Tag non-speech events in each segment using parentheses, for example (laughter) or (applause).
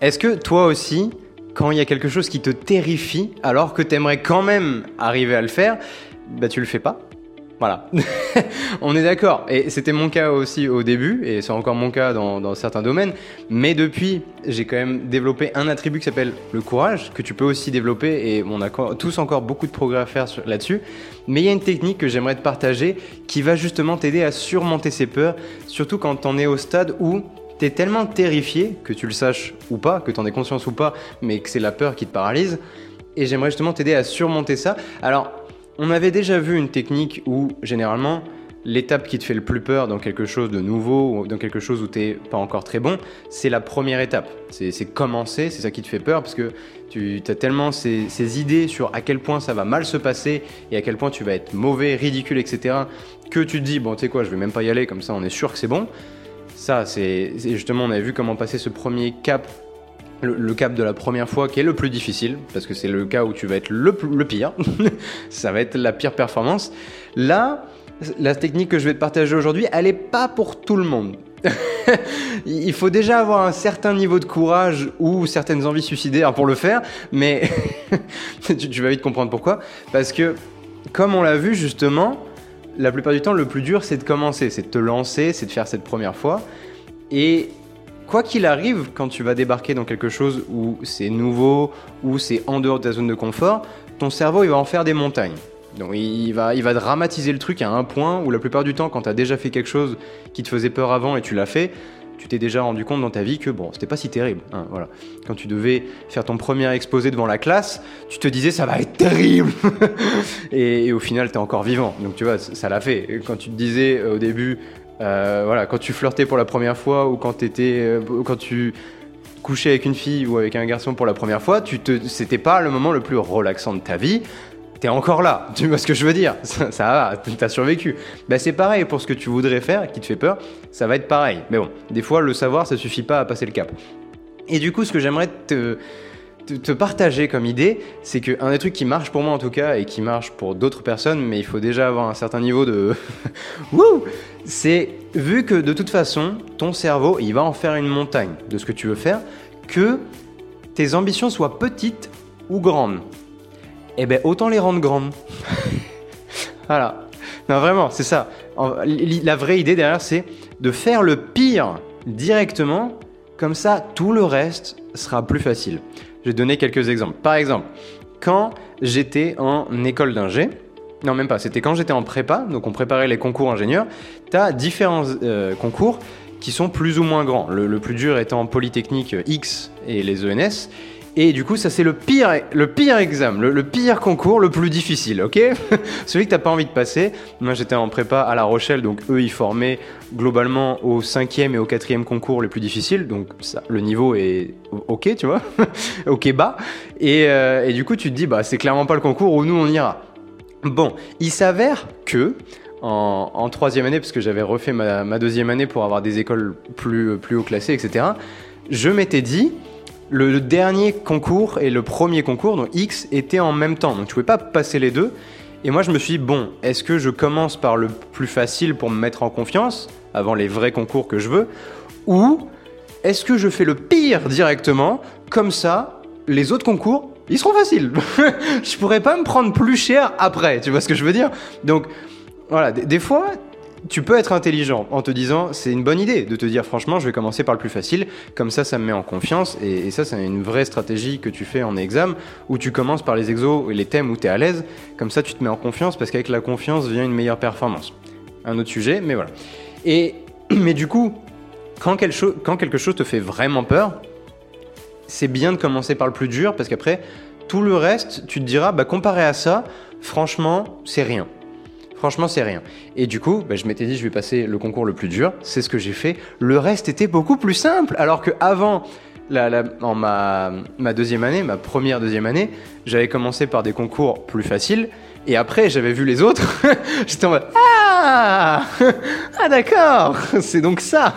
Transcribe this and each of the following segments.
Est-ce que toi aussi, quand il y a quelque chose qui te terrifie, alors que t'aimerais quand même arriver à le faire, bah tu le fais pas? Voilà, (laughs) on est d'accord. Et c'était mon cas aussi au début, et c'est encore mon cas dans, certains domaines. Mais depuis, j'ai quand même développé un attribut qui s'appelle le courage, que tu peux aussi développer, et on a tous encore beaucoup de progrès à faire là-dessus. Mais il y a une technique que j'aimerais te partager qui va justement t'aider à surmonter ces peurs, surtout quand on est au stade où tu es tellement terrifié, que tu le saches ou pas, que tu en aies conscience ou pas, mais que c'est la peur qui te paralyse. Et j'aimerais justement t'aider à surmonter ça. Alors, on avait déjà vu une technique où, généralement, l'étape qui te fait le plus peur dans quelque chose de nouveau ou dans quelque chose où tu n'es pas encore très bon, c'est la première étape. C'est commencer, c'est ça qui te fait peur parce que tu as tellement ces, idées sur à quel point ça va mal se passer et à quel point tu vas être mauvais, ridicule, etc. que tu te dis, bon, tu sais quoi, je vais même pas y aller, comme ça on est sûr que c'est bon. Ça, c'est justement, on avait vu comment passer ce premier cap le, cap de la première fois qui est le plus difficile, parce que c'est le cas où tu vas être le, le pire, (laughs) ça va être la pire performance. Là, la technique que je vais te partager aujourd'hui, elle n'est pas pour tout le monde. (laughs) Il faut déjà avoir un certain niveau de courage ou certaines envies suicidaires pour le faire, mais (laughs) tu, vas vite comprendre pourquoi. Parce que, comme on l'a vu justement, la plupart du temps, le plus dur, c'est de commencer, c'est de te lancer, c'est de faire cette première fois. Et quoi qu'il arrive, quand tu vas débarquer dans quelque chose où c'est nouveau, où c'est en dehors de ta zone de confort, ton cerveau il va en faire des montagnes. Donc il va, il va dramatiser le truc à un point où la plupart du temps, quand tu as déjà fait quelque chose qui te faisait peur avant et tu l'as fait, tu t'es déjà rendu compte dans ta vie que bon, c'était pas si terrible. Hein, voilà. Quand tu devais faire ton premier exposé devant la classe, tu te disais ça va être terrible. (laughs) et, au final, tu es encore vivant. Donc tu vois, ça l'a fait. Quand tu te disais euh, au début, euh, voilà, quand tu flirtais pour la première fois ou quand, étais, euh, quand tu couchais avec une fille ou avec un garçon pour la première fois, tu c'était pas le moment le plus relaxant de ta vie. T'es encore là, (laughs) tu vois ce que je veux dire? Ça, va, t'as survécu. Ben c'est pareil pour ce que tu voudrais faire, qui te fait peur, ça va être pareil. Mais bon, des fois le savoir, ça suffit pas à passer le cap. Et du coup, ce que j'aimerais te, te partager comme idée, c'est qu'un des trucs qui marche pour moi en tout cas, et qui marche pour d'autres personnes, mais il faut déjà avoir un certain niveau de... (laughs) Wouh c'est vu que de toute façon, ton cerveau, il va en faire une montagne de ce que tu veux faire, que tes ambitions soient petites ou grandes. Eh ben autant les rendre grandes. (laughs) voilà. Non vraiment, c'est ça. La vraie idée derrière, c'est de faire le pire directement, comme ça tout le reste sera plus facile. Je vais donner quelques exemples. Par exemple, quand j'étais en école d'ingé, non, même pas. C'était quand j'étais en prépa, donc on préparait les concours ingénieurs. Tu as différents euh, concours qui sont plus ou moins grands. Le, plus dur étant Polytechnique X et les ENS. Et du coup, ça c'est le pire, le pire examen, le, pire concours, le plus difficile, ok? (laughs) Celui que t'as pas envie de passer. Moi, j'étais en prépa à La Rochelle, donc eux, ils formaient globalement au cinquième et au quatrième concours les plus difficiles, donc le niveau est ok, tu vois, (laughs) ok bas. Et, euh, et, du coup, tu te dis, bah, c'est clairement pas le concours où nous on ira. Bon, il s'avère que en, troisième année, parce que j'avais refait ma, deuxième année pour avoir des écoles plus haut classées, etc., je m'étais dit, le, dernier concours et le premier concours, donc X, étaient en même temps. Donc je pouvais pas passer les deux. Et moi je me suis dit, bon, est-ce que je commence par le plus facile pour me mettre en confiance, avant les vrais concours que je veux, ou est-ce que je fais le pire directement, comme ça, les autres concours, ils seront faciles. (laughs) je pourrais pas me prendre plus cher après, tu vois ce que je veux dire? Donc voilà, des, fois, tu peux être intelligent en te disant c'est une bonne idée de te dire franchement je vais commencer par le plus facile, comme ça ça me met en confiance et, ça c'est une vraie stratégie que tu fais en examen où tu commences par les exos et les thèmes où tu es à l'aise, comme ça tu te mets en confiance parce qu'avec la confiance vient une meilleure performance. Un autre sujet, mais voilà. Et (clears throat) mais du coup, quand quand quelque chose te fait vraiment peur, c'est bien de commencer par le plus dur parce qu'après, tout le reste, tu te diras, bah, comparé à ça, franchement, c'est rien. Franchement, c'est rien. Et du coup, bah, je m'étais dit, je vais passer le concours le plus dur. C'est ce que j'ai fait. Le reste était beaucoup plus simple. Alors que avant, en ma, deuxième année, ma première deuxième année, j'avais commencé par des concours plus faciles. Et après, j'avais vu les autres. (laughs) J'étais en mode Ah Ah d'accord (laughs) C'est donc ça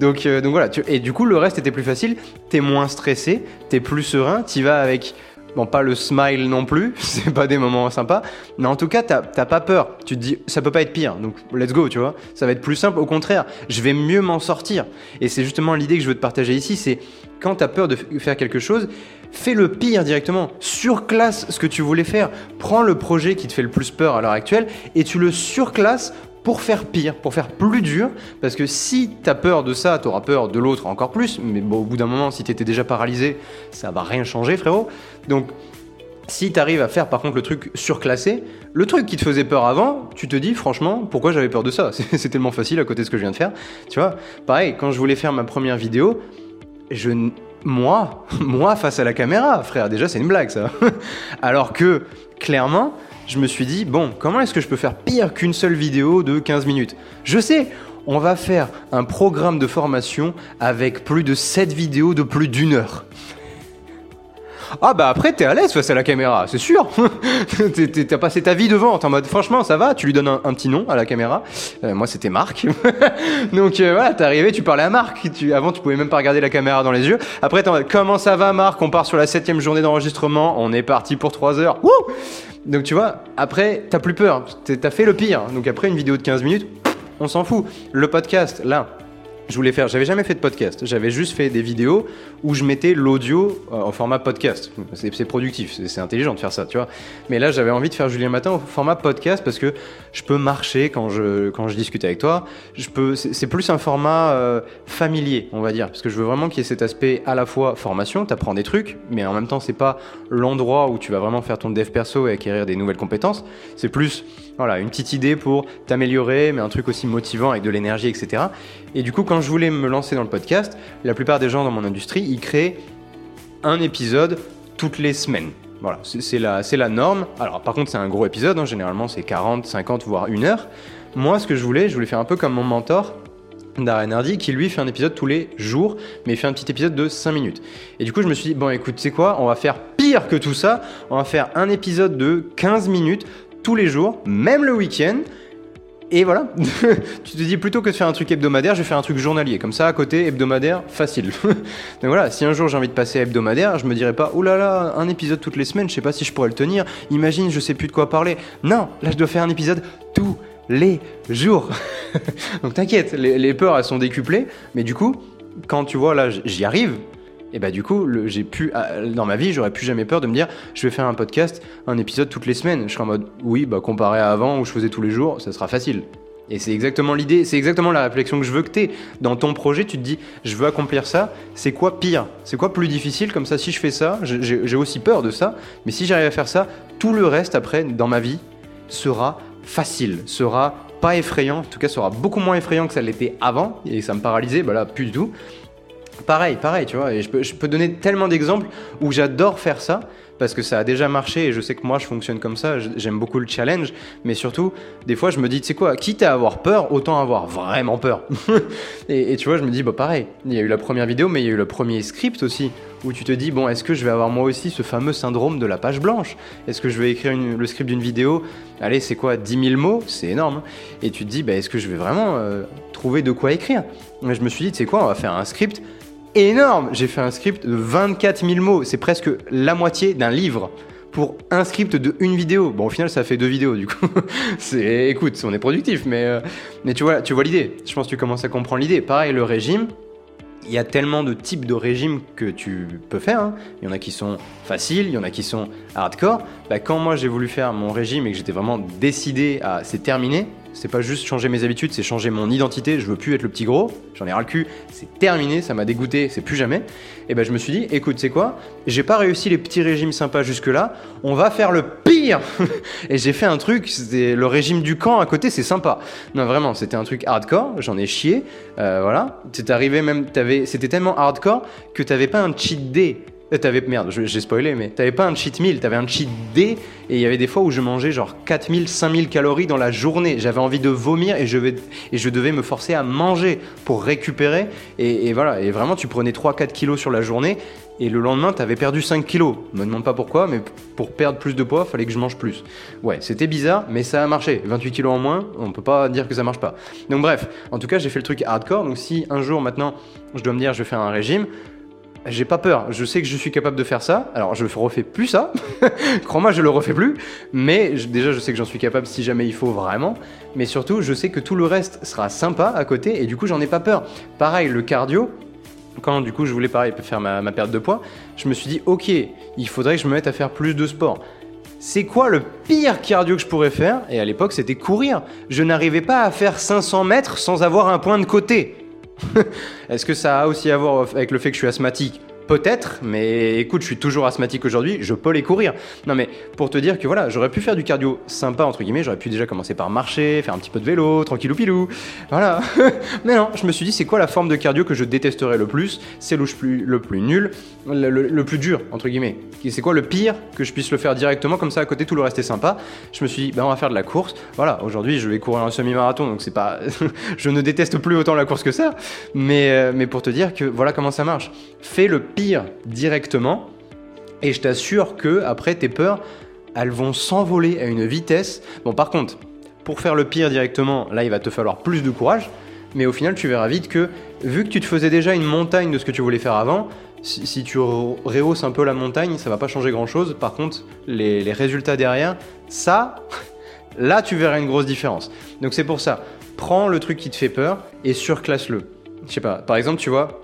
donc, euh, donc voilà. et du coup, le reste était plus facile. T'es moins stressé, t'es plus serein, t'y vas avec Bon, pas le smile non plus, (laughs) c'est pas des moments sympas, mais en tout cas, t'as pas peur. Tu te dis, ça peut pas être pire, donc let's go, tu vois. Ça va être plus simple, au contraire, je vais mieux m'en sortir. Et c'est justement l'idée que je veux te partager ici, c'est quand t'as peur de faire quelque chose, fais le pire directement. Surclasse ce que tu voulais faire. Prends le projet qui te fait le plus peur à l'heure actuelle et tu le surclasses pour faire pire, pour faire plus dur, parce que si tu as peur de ça, tu auras peur de l'autre encore plus, mais bon, au bout d'un moment, si tu étais déjà paralysé, ça va rien changer, frérot. Donc, si tu arrives à faire par contre le truc surclassé, le truc qui te faisait peur avant, tu te dis franchement, pourquoi j'avais peur de ça? (laughs) C'est tellement facile à côté de ce que je viens de faire. Tu vois, pareil, quand je voulais faire ma première vidéo, je, moi, (laughs) moi face à la caméra, frère, déjà c'est une blague ça. (laughs) Alors que, clairement, je me suis dit, bon, comment est-ce que je peux faire pire qu'une seule vidéo de 15 minutes? Je sais, on va faire un programme de formation avec plus de 7 vidéos de plus d'une heure. Ah bah après t'es à l'aise face à la caméra, c'est sûr. (laughs) T'as passé ta vie devant, t'es en mode franchement ça va, tu lui donnes un, petit nom à la caméra. Euh, moi c'était Marc. (laughs) Donc euh, voilà, t'es arrivé, tu parlais à Marc. avant tu pouvais même pas regarder la caméra dans les yeux. Après t'es en mode comment ça va Marc? On part sur la septième journée d'enregistrement, on est parti pour 3 heures. Wouh donc tu vois, après, t'as plus peur, t'as fait le pire. Donc après une vidéo de 15 minutes, on s'en fout. Le podcast, là, je voulais faire, j'avais jamais fait de podcast, j'avais juste fait des vidéos où je mettais l'audio euh, en format podcast. C'est productif, c'est intelligent de faire ça, tu vois. Mais là, j'avais envie de faire Julien Matin au format podcast parce que je peux marcher quand je, quand je discute avec toi. Je peux, c'est plus un format euh, familier, on va dire, parce que je veux vraiment qu'il y ait cet aspect à la fois formation, t'apprends des trucs, mais en même temps, c'est pas l'endroit où tu vas vraiment faire ton dev perso et acquérir des nouvelles compétences. C'est plus, voilà, une petite idée pour t'améliorer, mais un truc aussi motivant avec de l'énergie, etc. Et du coup, quand je voulais me lancer dans le podcast, la plupart des gens dans mon industrie, ils créent un épisode toutes les semaines. Voilà, c'est la, la norme. Alors par contre, c'est un gros épisode, hein. généralement c'est 40, 50, voire une heure. Moi, ce que je voulais, je voulais faire un peu comme mon mentor, Darren Hardy, qui lui fait un épisode tous les jours, mais il fait un petit épisode de 5 minutes. Et du coup, je me suis dit, bon écoute, sais quoi, on va faire pire que tout ça, on va faire un épisode de 15 minutes tous les jours, même le week-end. Et voilà, (laughs) tu te dis plutôt que de faire un truc hebdomadaire, je vais faire un truc journalier. Comme ça, à côté, hebdomadaire, facile. (laughs) Donc voilà, si un jour j'ai envie de passer hebdomadaire, je me dirais pas, oh là là, un épisode toutes les semaines, je sais pas si je pourrais le tenir. Imagine, je sais plus de quoi parler. Non, là je dois faire un épisode tous les jours. (laughs) Donc t'inquiète, les, les peurs elles sont décuplées, mais du coup, quand tu vois là, j'y arrive, et bah du coup, j'ai pu ah, dans ma vie, j'aurais plus jamais peur de me dire je vais faire un podcast, un épisode toutes les semaines. Je serais en mode oui, bah comparé à avant où je faisais tous les jours, ça sera facile. Et c'est exactement l'idée, c'est exactement la réflexion que je veux que tu. Dans ton projet, tu te dis, je veux accomplir ça, c'est quoi pire? C'est quoi plus difficile Comme ça, si je fais ça, j'ai aussi peur de ça, mais si j'arrive à faire ça, tout le reste après, dans ma vie, sera facile, sera pas effrayant, en tout cas sera beaucoup moins effrayant que ça l'était avant, et ça me paralysait, bah là, plus du tout. Pareil, pareil, tu vois. Et je peux, donner tellement d'exemples où j'adore faire ça parce que ça a déjà marché et je sais que moi je fonctionne comme ça. J'aime beaucoup le challenge, mais surtout, des fois je me dis, tu sais quoi, quitte à avoir peur, autant avoir vraiment peur. (laughs) et, tu vois, je me dis, bah pareil, il y a eu la première vidéo, mais il y a eu le premier script aussi où tu te dis, bon, est-ce que je vais avoir moi aussi ce fameux syndrome de la page blanche? Est-ce que je vais écrire le script d'une vidéo? Allez, c'est quoi 10 000 mots? C'est énorme. Hein. et tu te dis, bah, est-ce que je vais vraiment euh, trouver de quoi écrire? Je me suis dit, tu sais quoi, on va faire un script énorme. J'ai fait un script de 24 000 mots. C'est presque la moitié d'un livre pour un script de une vidéo. Bon, au final, ça fait deux vidéos, du coup. (laughs) c'est, écoute, on est productif, mais, euh, mais tu vois, tu vois l'idée. Je pense que tu commences à comprendre l'idée. Pareil, le régime. Il y a tellement de types de régimes que tu peux faire. Hein. Il y en a qui sont faciles, il y en a qui sont hardcore. Bah, quand moi j'ai voulu faire mon régime et que j'étais vraiment décidé à c'est terminé, c'est pas juste changer mes habitudes, c'est changer mon identité. Je veux plus être le petit gros. J'en ai ras le cul. C'est terminé. Ça m'a dégoûté. C'est plus jamais. Et ben je me suis dit, écoute, c'est quoi? J'ai pas réussi les petits régimes sympas jusque là. On va faire le et j'ai fait un truc. C'était le régime du camp à côté. C'est sympa. Non vraiment, c'était un truc hardcore. J'en ai chié. Euh, voilà. C'est arrivé même. C'était tellement hardcore que t'avais pas un cheat day t'avais, merde, j'ai spoilé, mais t'avais pas un cheat meal, t'avais un cheat day, et il y avait des fois où je mangeais genre 4000, 5000 calories dans la journée. J'avais envie de vomir et je, vais, et je devais me forcer à manger pour récupérer. Et, voilà, et vraiment, tu prenais 3-4 kilos sur la journée, et le lendemain, t'avais perdu 5 kilos. Me demande pas pourquoi, mais pour perdre plus de poids, fallait que je mange plus. Ouais, c'était bizarre, mais ça a marché. 28 kilos en moins, on peut pas dire que ça marche pas. Donc bref, en tout cas, j'ai fait le truc hardcore. Donc si un jour maintenant, je dois me dire, je vais faire un régime, j'ai pas peur. Je sais que je suis capable de faire ça. Alors, je refais plus ça. (laughs) Crois-moi, je le refais plus. Mais déjà, je sais que j'en suis capable si jamais il faut vraiment. Mais surtout, je sais que tout le reste sera sympa à côté. Et du coup, j'en ai pas peur. Pareil, le cardio. Quand du coup je voulais pareil faire ma, ma perte de poids, je me suis dit ok, il faudrait que je me mette à faire plus de sport c'est quoi le pire cardio que je pourrais faire? Et à l'époque, c'était courir. Je n'arrivais pas à faire 500 mètres sans avoir un point de côté. (laughs) Est-ce que ça a aussi à voir avec le fait que je suis asthmatique? Peut-être, mais écoute, je suis toujours asthmatique aujourd'hui, je peux les courir. Non mais pour te dire que voilà, j'aurais pu faire du cardio sympa entre guillemets, j'aurais pu déjà commencer par marcher, faire un petit peu de vélo, tranquillou pilou. Voilà. (laughs) mais non, je me suis dit c'est quoi la forme de cardio que je détesterais le plus? C'est le plus, le plus nul, le, plus dur entre guillemets. C'est quoi le pire que je puisse le faire directement comme ça à côté tout le reste est sympa? Je me suis dit ben on va faire de la course. Voilà, aujourd'hui je vais courir un semi-marathon donc c'est pas (laughs) je ne déteste plus autant la course que ça, mais euh, mais pour te dire que voilà comment ça marche. Fais le pire directement. Et je t'assure que après tes peurs, elles vont s'envoler à une vitesse. Bon, par contre, pour faire le pire directement, là, il va te falloir plus de courage. Mais au final, tu verras vite que, vu que tu te faisais déjà une montagne de ce que tu voulais faire avant, si, tu rehausses un peu la montagne, ça va pas changer grand chose. Par contre, les, les résultats derrière, ça, (laughs) là, tu verras une grosse différence. Donc c'est pour ça, prends le truc qui te fait peur et surclasse-le. Je sais pas, par exemple, tu vois,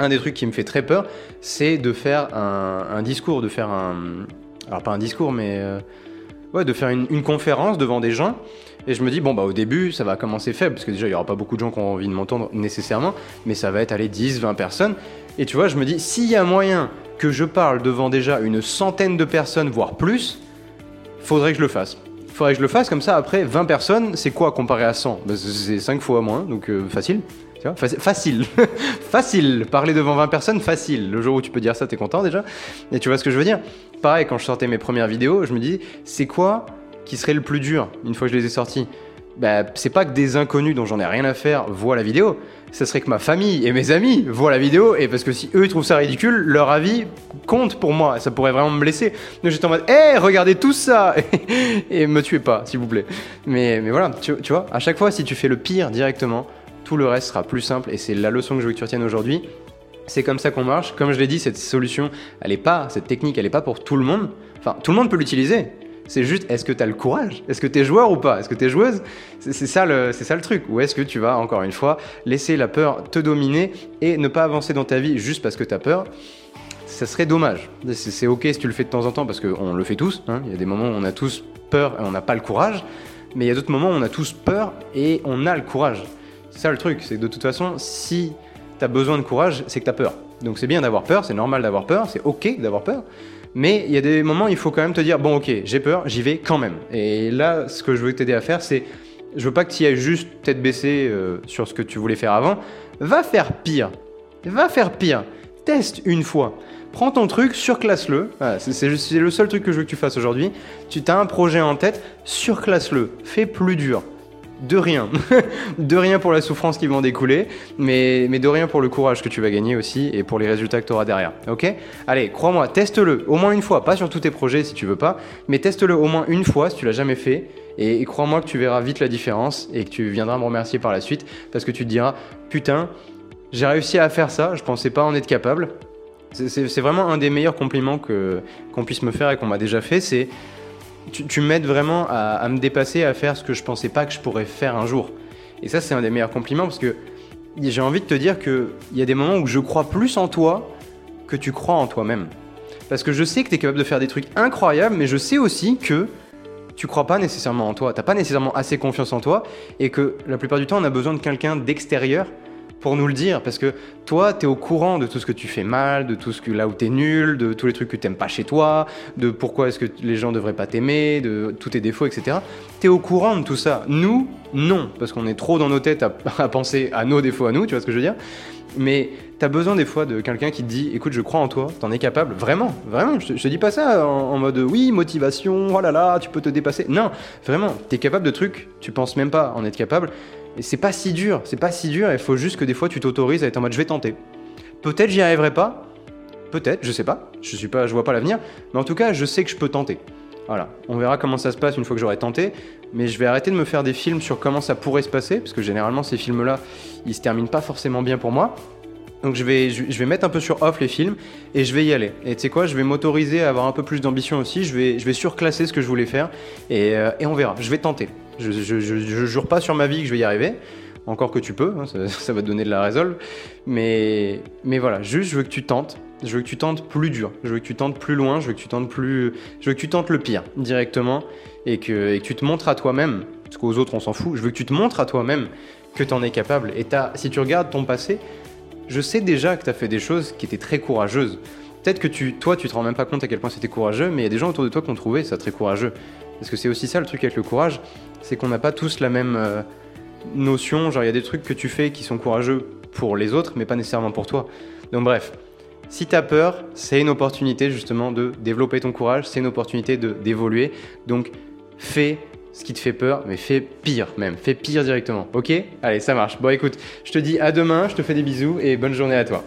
un des trucs qui me fait très peur, c'est de faire un, discours, de faire un. Alors, pas un discours, mais. Euh, ouais, de faire une, conférence devant des gens. Et je me dis, bon, bah, au début, ça va commencer faible, parce que déjà, il n'y aura pas beaucoup de gens qui ont envie de m'entendre nécessairement, mais ça va être, aller 10, 20 personnes. Et tu vois, je me dis, s'il y a moyen que je parle devant déjà une centaine de personnes, voire plus, faudrait que je le fasse. Faudrait que je le fasse, comme ça, après, 20 personnes, c'est quoi comparé à 100 bah, C'est 5 fois moins, donc euh, facile facile. (laughs) facile. Parler devant 20 personnes, facile. Le jour où tu peux dire ça, t'es content déjà. Et tu vois ce que je veux dire? Pareil, quand je sortais mes premières vidéos, je me dis, c'est quoi qui serait le plus dur une fois que je les ai sorties? Bah, c'est pas que des inconnus dont j'en ai rien à faire voient la vidéo, ce serait que ma famille et mes amis voient la vidéo, et parce que si eux ils trouvent ça ridicule, leur avis compte pour moi, ça pourrait vraiment me blesser. Donc j'étais en mode, hé, regardez tout ça (laughs) Et me tuez pas, s'il vous plaît. Mais, mais voilà, tu, tu vois, à chaque fois, si tu fais le pire directement, tout le reste sera plus simple et c'est la leçon que je veux que tu retiennes aujourd'hui. C'est comme ça qu'on marche. Comme je l'ai dit, cette solution, elle est pas, cette technique, elle n'est pas pour tout le monde. Enfin, tout le monde peut l'utiliser. C'est juste, est-ce que tu as le courage? Est-ce que tu es joueur ou pas? Est-ce que tu es joueuse? C'est ça, le, ça le truc. Ou est-ce que tu vas, encore une fois, laisser la peur te dominer et ne pas avancer dans ta vie juste parce que tu as peur? Ça serait dommage. C'est ok si tu le fais de temps en temps parce qu'on le fait tous. Hein. Il y a des moments où on a tous peur et on n'a pas le courage. Mais il y a d'autres moments où on a tous peur et on a le courage. C'est ça le truc, c'est que de toute façon, si tu as besoin de courage, c'est que tu as peur. Donc c'est bien d'avoir peur, c'est normal d'avoir peur, c'est ok d'avoir peur. Mais il y a des moments, il faut quand même te dire bon, ok, j'ai peur, j'y vais quand même. Et là, ce que je veux t'aider à faire, c'est je veux pas que tu ailles juste tête baissée euh, sur ce que tu voulais faire avant. Va faire pire. Va faire pire. Teste une fois. Prends ton truc, surclasse-le. c'est le seul truc que je veux que tu fasses aujourd'hui. Tu as un projet en tête, surclasse-le. Fais plus dur de rien. (laughs) de rien pour la souffrance qui va en découler, mais, mais de rien pour le courage que tu vas gagner aussi et pour les résultats que tu auras derrière. Ok? Allez, crois-moi, teste-le au moins une fois, pas sur tous tes projets si tu veux pas, mais teste-le au moins une fois si tu l'as jamais fait. Et, crois-moi que tu verras vite la différence et que tu viendras me remercier par la suite parce que tu te diras Putain, j'ai réussi à faire ça, je pensais pas en être capable. C'est vraiment un des meilleurs compliments qu'on puisse me faire et qu'on m'a déjà fait. C'est tu, m'aides vraiment à, me dépasser, à faire ce que je pensais pas que je pourrais faire un jour. Et ça, c'est un des meilleurs compliments parce que j'ai envie de te dire qu'il y a des moments où je crois plus en toi que tu crois en toi-même. Parce que je sais que tu es capable de faire des trucs incroyables, mais je sais aussi que tu crois pas nécessairement en toi, t'as pas nécessairement assez confiance en toi, et que la plupart du temps, on a besoin de quelqu'un d'extérieur pour nous le dire parce que toi tu es au courant de tout ce que tu fais mal, de tout ce que là où tu es nul, de tous les trucs que tu pas chez toi, de pourquoi est-ce que les gens devraient pas t'aimer, de tous tes défauts, etc. Tu es au courant de tout ça. Nous, non, parce qu'on est trop dans nos têtes à, (laughs) penser à nos défauts à nous, tu vois ce que je veux dire mais tu as besoin des fois de quelqu'un qui te dit écoute je crois en toi, t'en es capable, vraiment, vraiment, je, te dis pas ça en, en, mode oui, motivation, oh là là, tu peux te dépasser. Non, vraiment, tu es capable de trucs, tu penses même pas en être capable, et c'est pas si dur, c'est pas si dur, il faut juste que des fois tu t'autorises à être en mode je vais tenter. Peut-être j'y arriverai pas, peut-être, je sais pas, je suis pas, je vois pas l'avenir, mais en tout cas je sais que je peux tenter. Voilà, on verra comment ça se passe une fois que j'aurai tenté, mais je vais arrêter de me faire des films sur comment ça pourrait se passer, parce que généralement ces films-là, ils se terminent pas forcément bien pour moi. Donc je vais, mettre un peu sur off les films et je vais y aller. Et tu sais quoi, je vais m'autoriser à avoir un peu plus d'ambition aussi. Je vais, je vais surclasser ce que je voulais faire et, euh, et on verra. Je vais tenter. Je, je, jure pas sur ma vie que je vais y arriver. Encore que tu peux, hein, (laughs) ça, va te donner de la résolve. Mais, mais voilà, juste je veux que tu tentes. Je veux que tu tentes plus dur. Je veux que tu tentes plus loin. Je veux que tu tentes plus. Je veux que tu tentes le pire directement et que, et que tu te montres à toi-même. Parce qu'aux autres on s'en fout. Je veux que tu te montres à toi-même que tu en es capable. Et as, si tu regardes ton passé, je sais déjà que tu as fait des choses qui étaient très courageuses. Peut-être que tu, toi, tu te rends même pas compte à quel point c'était courageux, mais il y a des gens autour de toi qui ont trouvé ça très courageux. Parce que c'est aussi ça le truc avec le courage, c'est qu'on n'a pas tous la même euh, notion. Genre, il y a des trucs que tu fais qui sont courageux pour les autres, mais pas nécessairement pour toi. Donc, bref, si tu as peur, c'est une opportunité justement de développer ton courage, c'est une opportunité d'évoluer. Donc, fais ce qui te fait peur, mais fais pire même, fais pire directement, ok? Allez, ça marche. Bon écoute, je te dis à demain, je te fais des bisous et bonne journée à toi.